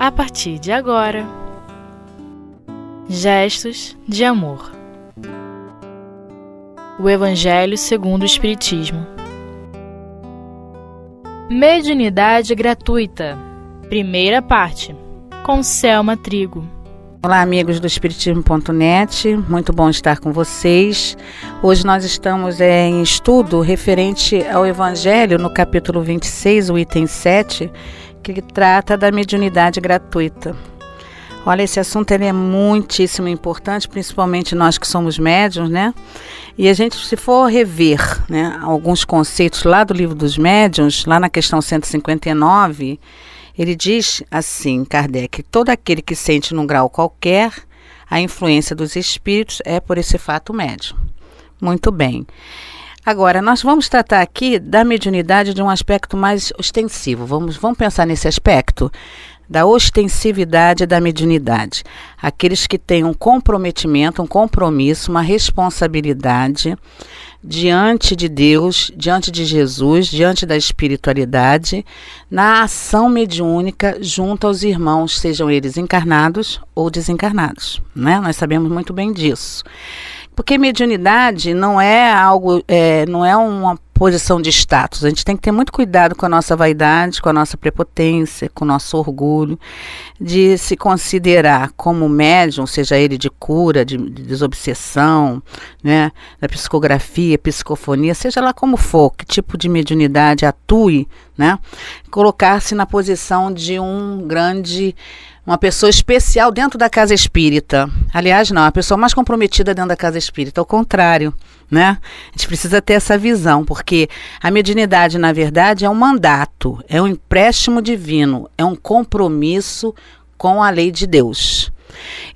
a partir de agora. Gestos de amor. O Evangelho segundo o Espiritismo. Mediunidade gratuita. Primeira parte. Com Selma Trigo. Olá, amigos do Espiritismo.net, muito bom estar com vocês. Hoje nós estamos é, em estudo referente ao Evangelho, no capítulo 26, o item 7, que trata da mediunidade gratuita. Olha, esse assunto ele é muitíssimo importante, principalmente nós que somos médiums, né? E a gente, se for rever né, alguns conceitos lá do livro dos médiuns, lá na questão 159, ele diz assim, Kardec, todo aquele que sente num grau qualquer a influência dos espíritos é por esse fato médium. Muito bem. Agora, nós vamos tratar aqui da mediunidade de um aspecto mais ostensivo. Vamos, vamos pensar nesse aspecto da ostensividade da mediunidade. Aqueles que têm um comprometimento, um compromisso, uma responsabilidade diante de Deus, diante de Jesus, diante da espiritualidade, na ação mediúnica junto aos irmãos, sejam eles encarnados ou desencarnados. Né? Nós sabemos muito bem disso. Porque mediunidade não é algo, é, não é uma posição de status. A gente tem que ter muito cuidado com a nossa vaidade, com a nossa prepotência, com o nosso orgulho, de se considerar como médium, seja ele de cura, de, de desobsessão, né, da psicografia, psicofonia, seja lá como for, que tipo de mediunidade atue, né, colocar-se na posição de um grande uma pessoa especial dentro da casa espírita. Aliás, não, a pessoa mais comprometida dentro da casa espírita, ao contrário, né? A gente precisa ter essa visão, porque a mediunidade, na verdade, é um mandato, é um empréstimo divino, é um compromisso com a lei de Deus.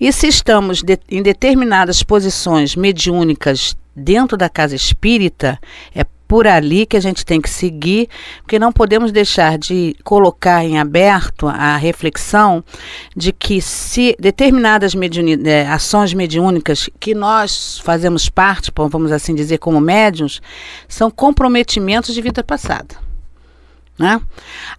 E se estamos de, em determinadas posições mediúnicas dentro da casa espírita, é por ali que a gente tem que seguir, porque não podemos deixar de colocar em aberto a reflexão de que se determinadas mediuni é, ações mediúnicas que nós fazemos parte, vamos assim dizer, como médiums, são comprometimentos de vida passada. Né?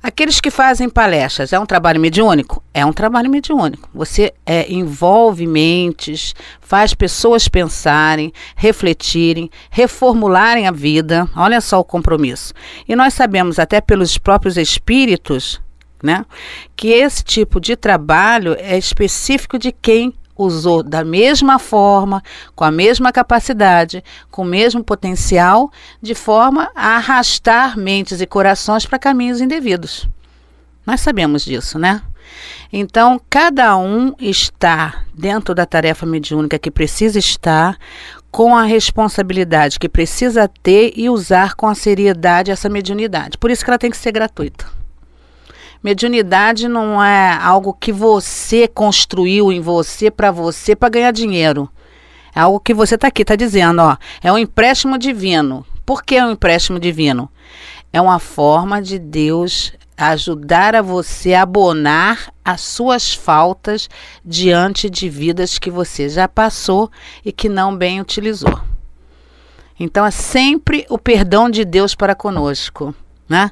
Aqueles que fazem palestras, é um trabalho mediúnico? É um trabalho mediúnico. Você é, envolve mentes, faz pessoas pensarem, refletirem, reformularem a vida. Olha só o compromisso. E nós sabemos, até pelos próprios espíritos, né, que esse tipo de trabalho é específico de quem usou da mesma forma, com a mesma capacidade, com o mesmo potencial, de forma a arrastar mentes e corações para caminhos indevidos. Nós sabemos disso, né? Então, cada um está dentro da tarefa mediúnica que precisa estar, com a responsabilidade que precisa ter e usar com a seriedade essa mediunidade. Por isso que ela tem que ser gratuita. Mediunidade não é algo que você construiu em você para você para ganhar dinheiro. É algo que você está aqui, está dizendo, ó, é um empréstimo divino. Por que é um empréstimo divino? É uma forma de Deus ajudar a você a abonar as suas faltas diante de vidas que você já passou e que não bem utilizou. Então é sempre o perdão de Deus para conosco. Né?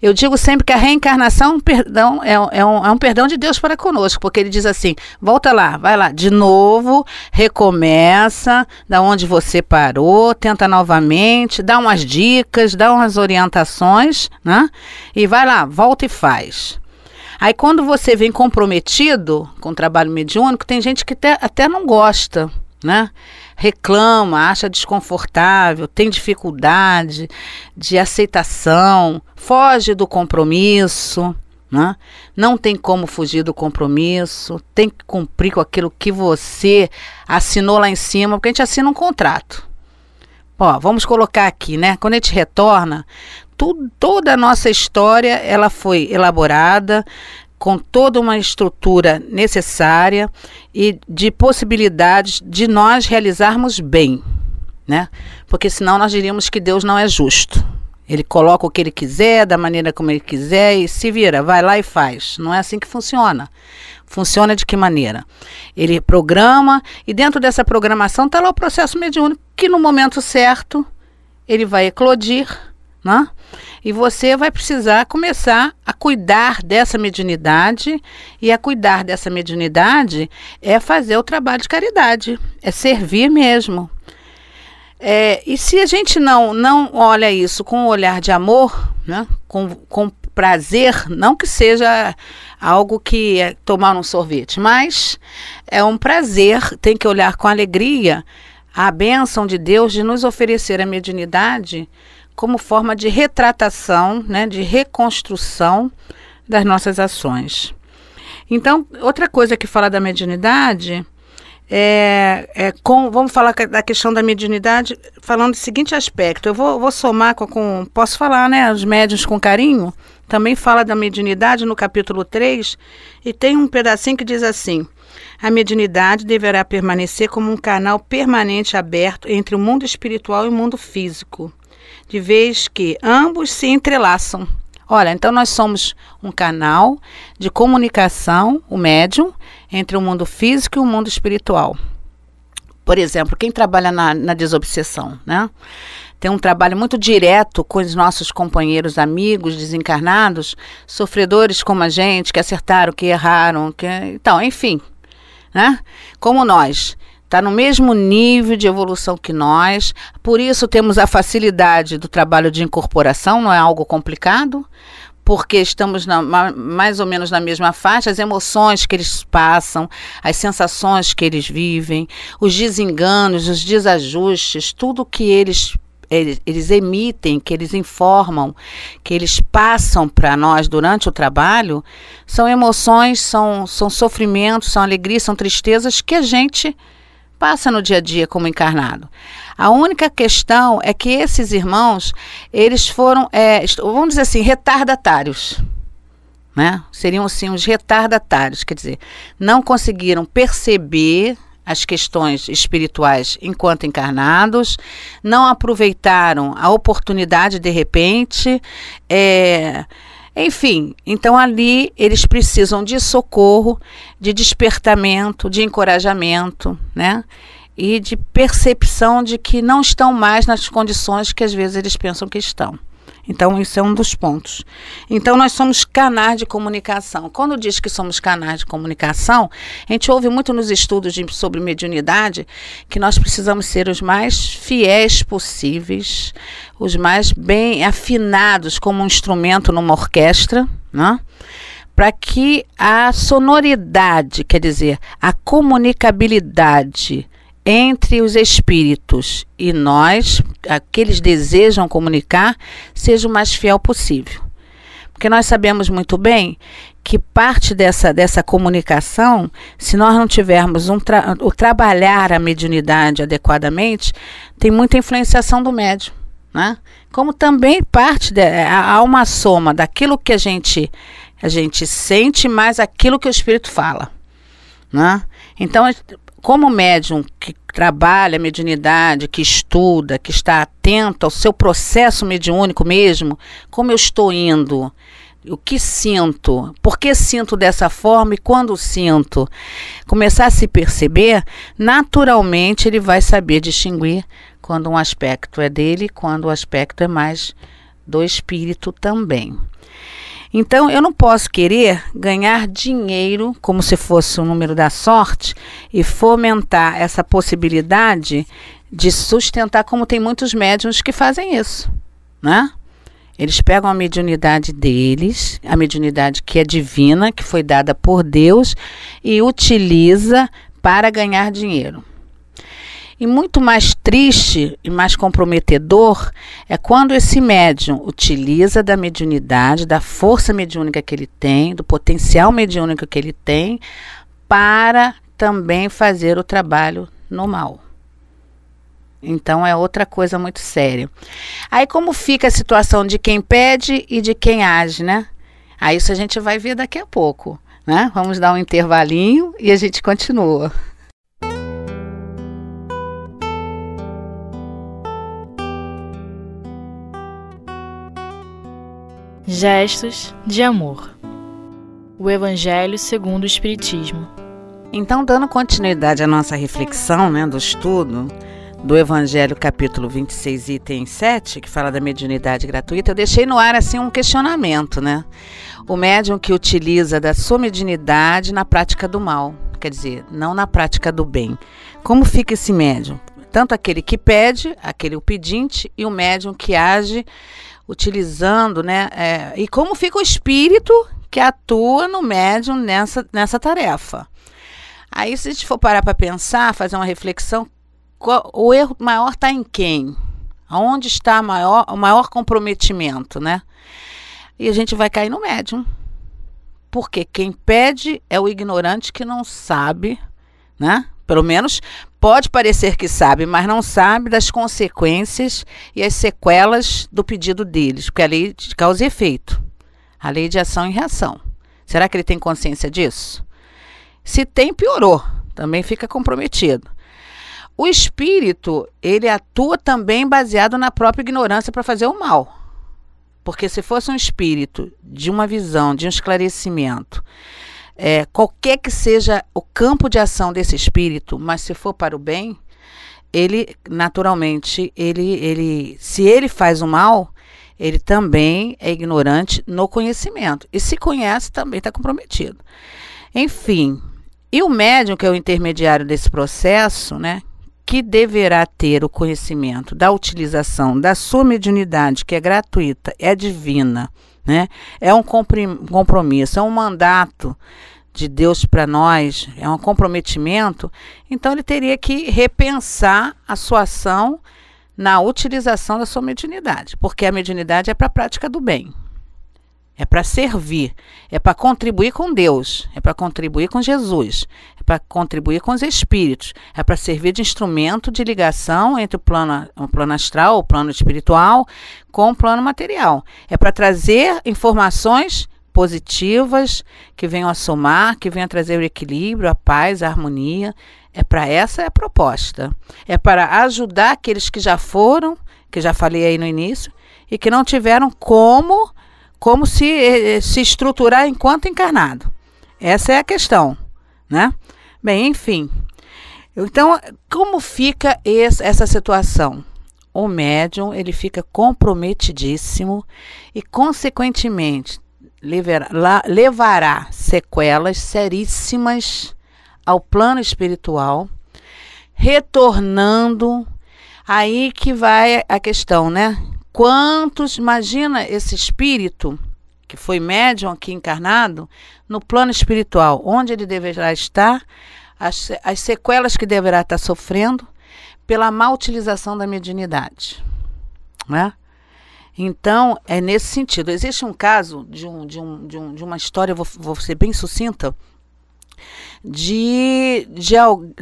Eu digo sempre que a reencarnação perdão, é, é, um, é um perdão de Deus para conosco, porque ele diz assim: volta lá, vai lá, de novo, recomeça, da onde você parou, tenta novamente, dá umas dicas, dá umas orientações, né? E vai lá, volta e faz. Aí quando você vem comprometido com o trabalho mediúnico, tem gente que até, até não gosta, né? Reclama, acha desconfortável, tem dificuldade de aceitação, foge do compromisso, né? não tem como fugir do compromisso, tem que cumprir com aquilo que você assinou lá em cima, porque a gente assina um contrato. Ó, vamos colocar aqui, né? Quando a gente retorna, tudo, toda a nossa história ela foi elaborada, com toda uma estrutura necessária e de possibilidades de nós realizarmos bem, né? Porque senão nós diríamos que Deus não é justo. Ele coloca o que ele quiser, da maneira como ele quiser e se vira, vai lá e faz. Não é assim que funciona. Funciona de que maneira? Ele programa e dentro dessa programação está lá o processo mediúnico que no momento certo ele vai eclodir, né? E você vai precisar começar a cuidar dessa mediunidade. E a cuidar dessa mediunidade é fazer o trabalho de caridade, é servir mesmo. É, e se a gente não, não olha isso com um olhar de amor, né? com, com prazer, não que seja algo que é tomar um sorvete, mas é um prazer, tem que olhar com alegria a bênção de Deus de nos oferecer a mediunidade como forma de retratação, né, de reconstrução das nossas ações. Então, outra coisa que fala da mediunidade é, é com, vamos falar da questão da mediunidade falando do seguinte aspecto. Eu vou, vou somar com, com, posso falar, né, os médiuns com carinho, também fala da mediunidade no capítulo 3, e tem um pedacinho que diz assim: a mediunidade deverá permanecer como um canal permanente aberto entre o mundo espiritual e o mundo físico de vez que ambos se entrelaçam. Olha, então nós somos um canal de comunicação, o médium, entre o mundo físico e o mundo espiritual. Por exemplo, quem trabalha na, na desobsessão, né? Tem um trabalho muito direto com os nossos companheiros, amigos desencarnados, sofredores como a gente, que acertaram, que erraram, que então, enfim, né? Como nós está no mesmo nível de evolução que nós, por isso temos a facilidade do trabalho de incorporação, não é algo complicado, porque estamos na, mais ou menos na mesma faixa, as emoções que eles passam, as sensações que eles vivem, os desenganos, os desajustes, tudo que eles eles, eles emitem, que eles informam, que eles passam para nós durante o trabalho, são emoções, são, são sofrimentos, são alegrias, são tristezas que a gente passa no dia a dia como encarnado. A única questão é que esses irmãos, eles foram, é, vamos dizer assim, retardatários. Né? Seriam assim os retardatários, quer dizer, não conseguiram perceber as questões espirituais enquanto encarnados, não aproveitaram a oportunidade de repente, é, enfim, então ali eles precisam de socorro, de despertamento, de encorajamento, né? E de percepção de que não estão mais nas condições que às vezes eles pensam que estão. Então, isso é um dos pontos. Então, nós somos canais de comunicação. Quando diz que somos canais de comunicação, a gente ouve muito nos estudos de, sobre mediunidade que nós precisamos ser os mais fiéis possíveis, os mais bem afinados como um instrumento numa orquestra, né? para que a sonoridade, quer dizer, a comunicabilidade entre os espíritos e nós, aqueles desejam comunicar, seja o mais fiel possível. Porque nós sabemos muito bem que parte dessa, dessa comunicação, se nós não tivermos um tra o trabalhar a mediunidade adequadamente, tem muita influenciação do médium. Né? Como também parte, de, há uma soma daquilo que a gente, a gente sente mais aquilo que o espírito fala. Né? Então, como médium que trabalha a mediunidade, que estuda, que está atento ao seu processo mediúnico mesmo, como eu estou indo, o que sinto, por que sinto dessa forma? E quando sinto, começar a se perceber, naturalmente ele vai saber distinguir quando um aspecto é dele, quando o aspecto é mais do espírito também. Então, eu não posso querer ganhar dinheiro como se fosse o número da sorte e fomentar essa possibilidade de sustentar, como tem muitos médiums que fazem isso, né? Eles pegam a mediunidade deles, a mediunidade que é divina, que foi dada por Deus, e utiliza para ganhar dinheiro. E muito mais triste e mais comprometedor é quando esse médium utiliza da mediunidade, da força mediúnica que ele tem, do potencial mediúnico que ele tem, para também fazer o trabalho no mal. Então é outra coisa muito séria. Aí como fica a situação de quem pede e de quem age, né? Aí isso a gente vai ver daqui a pouco, né? Vamos dar um intervalinho e a gente continua. Gestos de amor. O Evangelho segundo o Espiritismo. Então, dando continuidade à nossa reflexão, né, do estudo, do Evangelho, capítulo 26, item 7, que fala da mediunidade gratuita, eu deixei no ar assim um questionamento, né? O médium que utiliza da sua mediunidade na prática do mal, quer dizer, não na prática do bem. Como fica esse médium? Tanto aquele que pede, aquele o pedinte, e o médium que age utilizando, né? É, e como fica o espírito que atua no médium nessa, nessa tarefa. Aí, se a gente for parar para pensar, fazer uma reflexão, o erro maior está em quem? Onde está maior, o maior comprometimento, né? E a gente vai cair no médium. Porque quem pede é o ignorante que não sabe, né? Pelo menos pode parecer que sabe, mas não sabe das consequências e as sequelas do pedido deles, porque é a lei de causa e efeito, a lei de ação e reação. Será que ele tem consciência disso? Se tem, piorou, também fica comprometido. O espírito, ele atua também baseado na própria ignorância para fazer o mal. Porque se fosse um espírito de uma visão, de um esclarecimento, é, qualquer que seja o campo de ação desse espírito, mas se for para o bem, ele naturalmente, ele, ele, se ele faz o mal, ele também é ignorante no conhecimento. E se conhece, também está comprometido. Enfim, e o médium, que é o intermediário desse processo, né, que deverá ter o conhecimento da utilização da sua mediunidade, que é gratuita, é divina, né? É um compromisso, é um mandato de Deus para nós, é um comprometimento. Então ele teria que repensar a sua ação na utilização da sua mediunidade, porque a mediunidade é para a prática do bem é para servir, é para contribuir com Deus, é para contribuir com Jesus, é para contribuir com os espíritos, é para servir de instrumento de ligação entre o plano, o plano astral, o plano espiritual, com o plano material. É para trazer informações positivas que venham a somar, que venham a trazer o equilíbrio, a paz, a harmonia. É para essa é a proposta. É para ajudar aqueles que já foram, que já falei aí no início, e que não tiveram como como se, eh, se estruturar enquanto encarnado. Essa é a questão, né? Bem, enfim. Então, como fica esse, essa situação? O médium ele fica comprometidíssimo e, consequentemente, levará, levará sequelas seríssimas ao plano espiritual, retornando. Aí que vai a questão, né? Quantos, imagina esse espírito que foi médium aqui encarnado, no plano espiritual, onde ele deverá estar, as, as sequelas que deverá estar sofrendo pela má utilização da mediunidade. Né? Então, é nesse sentido. Existe um caso de, um, de, um, de, um, de uma história, vou, vou ser bem sucinta, de, de,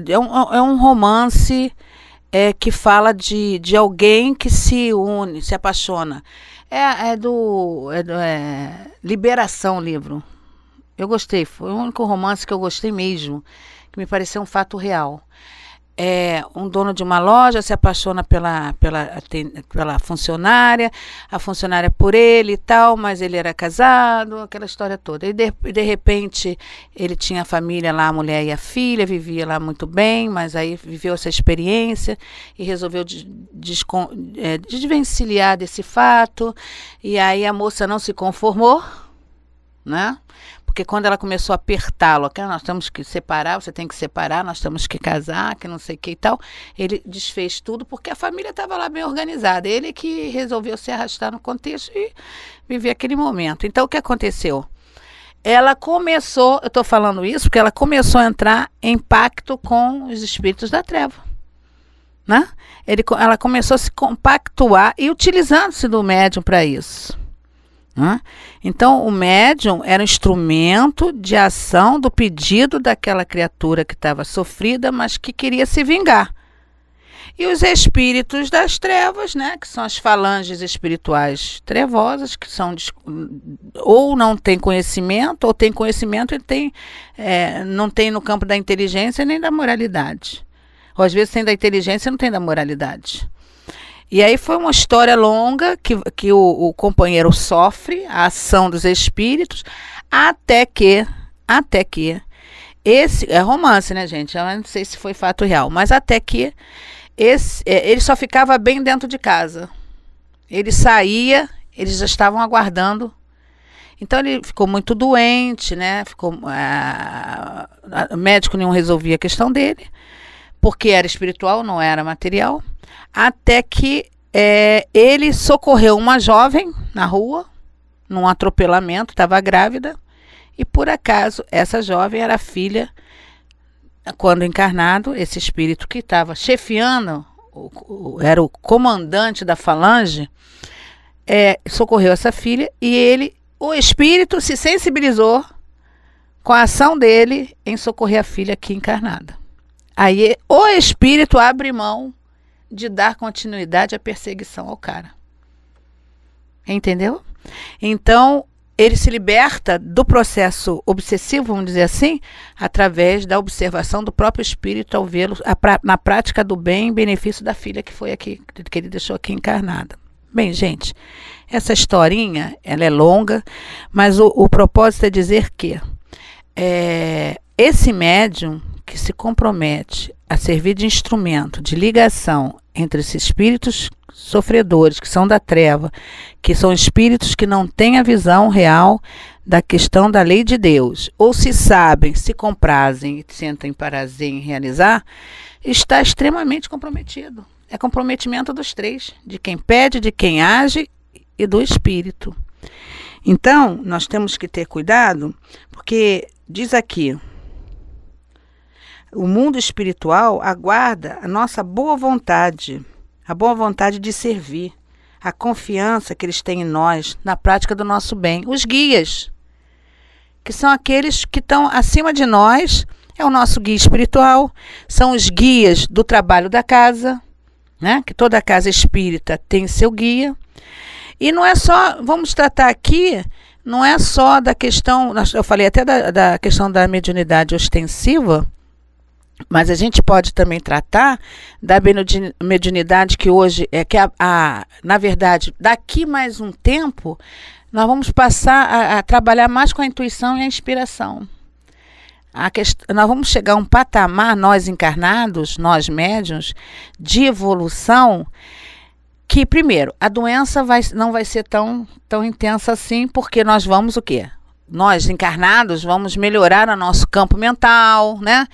de é, um, é um romance é, que fala de, de alguém que se une, se apaixona. É, é do, é do é, Liberação o livro. Eu gostei, foi o único romance que eu gostei mesmo, que me pareceu um fato real é, um dono de uma loja se apaixona pela, pela, pela funcionária, a funcionária por ele e tal, mas ele era casado, aquela história toda. E de, de repente ele tinha a família lá, a mulher e a filha, vivia lá muito bem, mas aí viveu essa experiência e resolveu descon, é, desvencilhar desse fato. E aí a moça não se conformou, né? Porque quando ela começou a apertá-lo, que nós temos que separar, você tem que separar, nós temos que casar, que não sei o que e tal, ele desfez tudo porque a família estava lá bem organizada. Ele que resolveu se arrastar no contexto e viver aquele momento. Então o que aconteceu? Ela começou, eu estou falando isso porque ela começou a entrar em pacto com os espíritos da treva. Né? Ele, ela começou a se compactuar e utilizando-se do médium para isso. Né? Então, o médium era um instrumento de ação do pedido daquela criatura que estava sofrida, mas que queria se vingar. E os espíritos das trevas, né, que são as falanges espirituais trevosas, que são ou não tem conhecimento, ou tem conhecimento e tem, é, não tem no campo da inteligência nem da moralidade. Ou às vezes tem da inteligência e não tem da moralidade. E aí foi uma história longa que, que o, o companheiro sofre a ação dos espíritos, até que, até que, esse é romance, né, gente? Eu não sei se foi fato real, mas até que esse, é, ele só ficava bem dentro de casa. Ele saía, eles já estavam aguardando. Então ele ficou muito doente, né? Ficou, ah, médico nenhum resolvia a questão dele, porque era espiritual, não era material. Até que é, ele socorreu uma jovem na rua, num atropelamento, estava grávida, e por acaso essa jovem era filha quando encarnado, esse espírito que estava chefiando, o, o, era o comandante da falange, é, socorreu essa filha e ele, o espírito, se sensibilizou com a ação dele em socorrer a filha aqui encarnada. Aí o espírito abre mão de dar continuidade à perseguição ao cara. Entendeu? Então, ele se liberta do processo obsessivo, vamos dizer assim, através da observação do próprio espírito ao vê-lo na prática do bem em benefício da filha que foi aqui, que ele deixou aqui encarnada. Bem, gente, essa historinha, ela é longa, mas o, o propósito é dizer que é, esse médium que se compromete a servir de instrumento de ligação entre esses espíritos sofredores, que são da treva, que são espíritos que não têm a visão real da questão da lei de Deus, ou se sabem, se comprazem e sentem prazer em realizar, está extremamente comprometido. É comprometimento dos três, de quem pede, de quem age e do espírito. Então, nós temos que ter cuidado, porque diz aqui, o mundo espiritual aguarda a nossa boa vontade a boa vontade de servir, a confiança que eles têm em nós, na prática do nosso bem. Os guias, que são aqueles que estão acima de nós, é o nosso guia espiritual, são os guias do trabalho da casa, né? que toda casa espírita tem seu guia. E não é só, vamos tratar aqui, não é só da questão, eu falei até da, da questão da mediunidade ostensiva, mas a gente pode também tratar da mediunidade que hoje é que a, a, na verdade daqui mais um tempo nós vamos passar a, a trabalhar mais com a intuição e a inspiração. Quest... Nós vamos chegar a um patamar, nós encarnados, nós médiuns, de evolução, que, primeiro, a doença vai, não vai ser tão, tão intensa assim, porque nós vamos o quê? Nós encarnados vamos melhorar o nosso campo mental, né?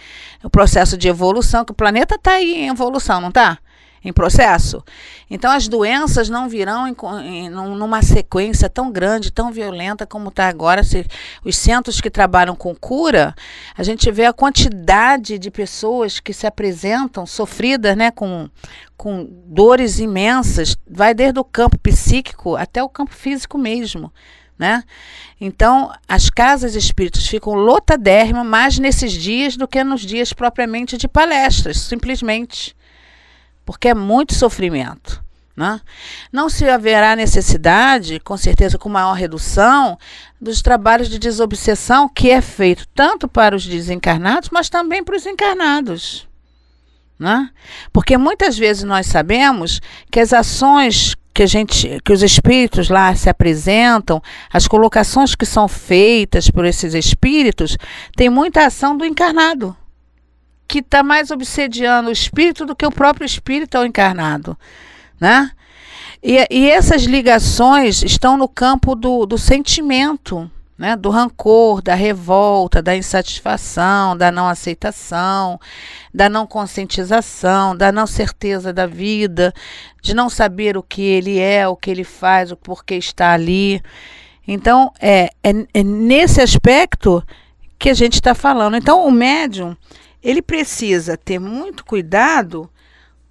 O processo de evolução, que o planeta está aí em evolução, não está? Em processo. Então as doenças não virão em, em, numa sequência tão grande, tão violenta como está agora. Se, os centros que trabalham com cura, a gente vê a quantidade de pessoas que se apresentam sofridas, né, com, com dores imensas, vai desde o campo psíquico até o campo físico mesmo né? Então, as casas espíritas ficam lotadérrimas mais nesses dias do que nos dias propriamente de palestras, simplesmente. Porque é muito sofrimento. Né? Não se haverá necessidade, com certeza com maior redução, dos trabalhos de desobsessão que é feito tanto para os desencarnados, mas também para os encarnados. Né? Porque muitas vezes nós sabemos que as ações que a gente, que os espíritos lá se apresentam, as colocações que são feitas por esses espíritos, tem muita ação do encarnado, que está mais obsediando o espírito do que o próprio espírito ao encarnado, né? E, e essas ligações estão no campo do, do sentimento, né, do rancor, da revolta, da insatisfação, da não aceitação, da não conscientização, da não certeza da vida, de não saber o que ele é, o que ele faz, o porquê está ali. Então, é, é, é nesse aspecto que a gente está falando. Então, o médium, ele precisa ter muito cuidado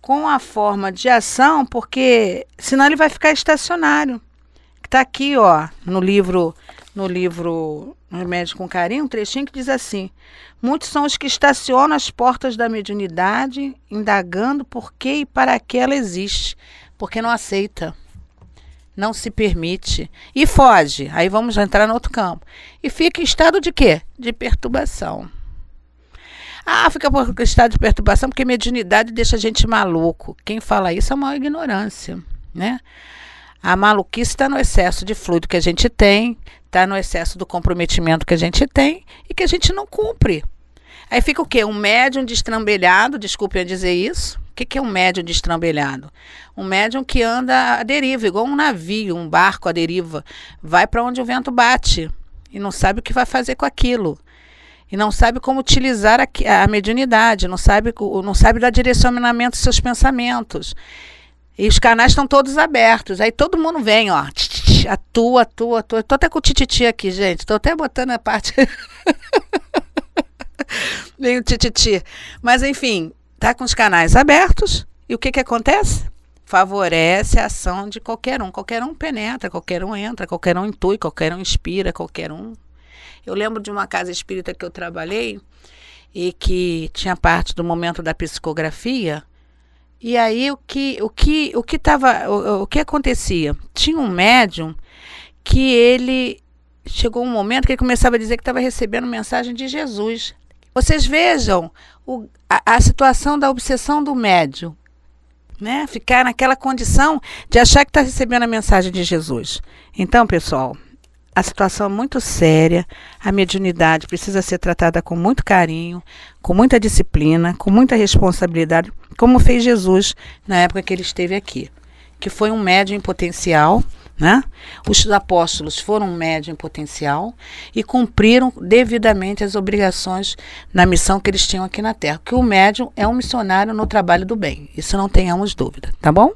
com a forma de ação, porque senão ele vai ficar estacionário. Está aqui, ó, no livro no livro Remédio com Carinho, um trechinho que diz assim: Muitos são os que estacionam as portas da mediunidade, indagando por que e para que ela existe, porque não aceita, não se permite e foge. Aí vamos entrar no outro campo. E fica em estado de quê? De perturbação. Ah, fica em estado de perturbação porque mediunidade deixa a gente maluco. Quem fala isso é uma ignorância, né? A maluquice está no excesso de fluido que a gente tem, está no excesso do comprometimento que a gente tem e que a gente não cumpre. Aí fica o quê? Um médium destrambelhado, desculpem dizer isso, que, que é um médium destrambelhado? Um médium que anda à deriva, igual um navio, um barco à deriva. Vai para onde o vento bate e não sabe o que vai fazer com aquilo. E não sabe como utilizar a, a mediunidade, não sabe, não sabe dar direcionamento dos seus pensamentos. E os canais estão todos abertos. Aí todo mundo vem, ó. Atua, atua, atua. Tô até com o tititi aqui, gente. Tô até botando a parte. vem o tititi. Mas enfim, tá com os canais abertos. E o que que acontece? Favorece a ação de qualquer um. Qualquer um penetra, qualquer um entra, qualquer um intui, qualquer um inspira, qualquer um. Eu lembro de uma casa espírita que eu trabalhei e que tinha parte do momento da psicografia e aí o que o que o que tava o, o que acontecia? Tinha um médium que ele chegou um momento que ele começava a dizer que estava recebendo mensagem de Jesus. Vocês vejam o, a, a situação da obsessão do médium, né? Ficar naquela condição de achar que está recebendo a mensagem de Jesus. Então, pessoal, a situação é muito séria, a mediunidade precisa ser tratada com muito carinho, com muita disciplina, com muita responsabilidade, como fez Jesus na época que ele esteve aqui, que foi um médium potencial, né? Os apóstolos foram um médium potencial e cumpriram devidamente as obrigações na missão que eles tinham aqui na Terra. Que o médium é um missionário no trabalho do bem. Isso não tenhamos dúvida, tá bom?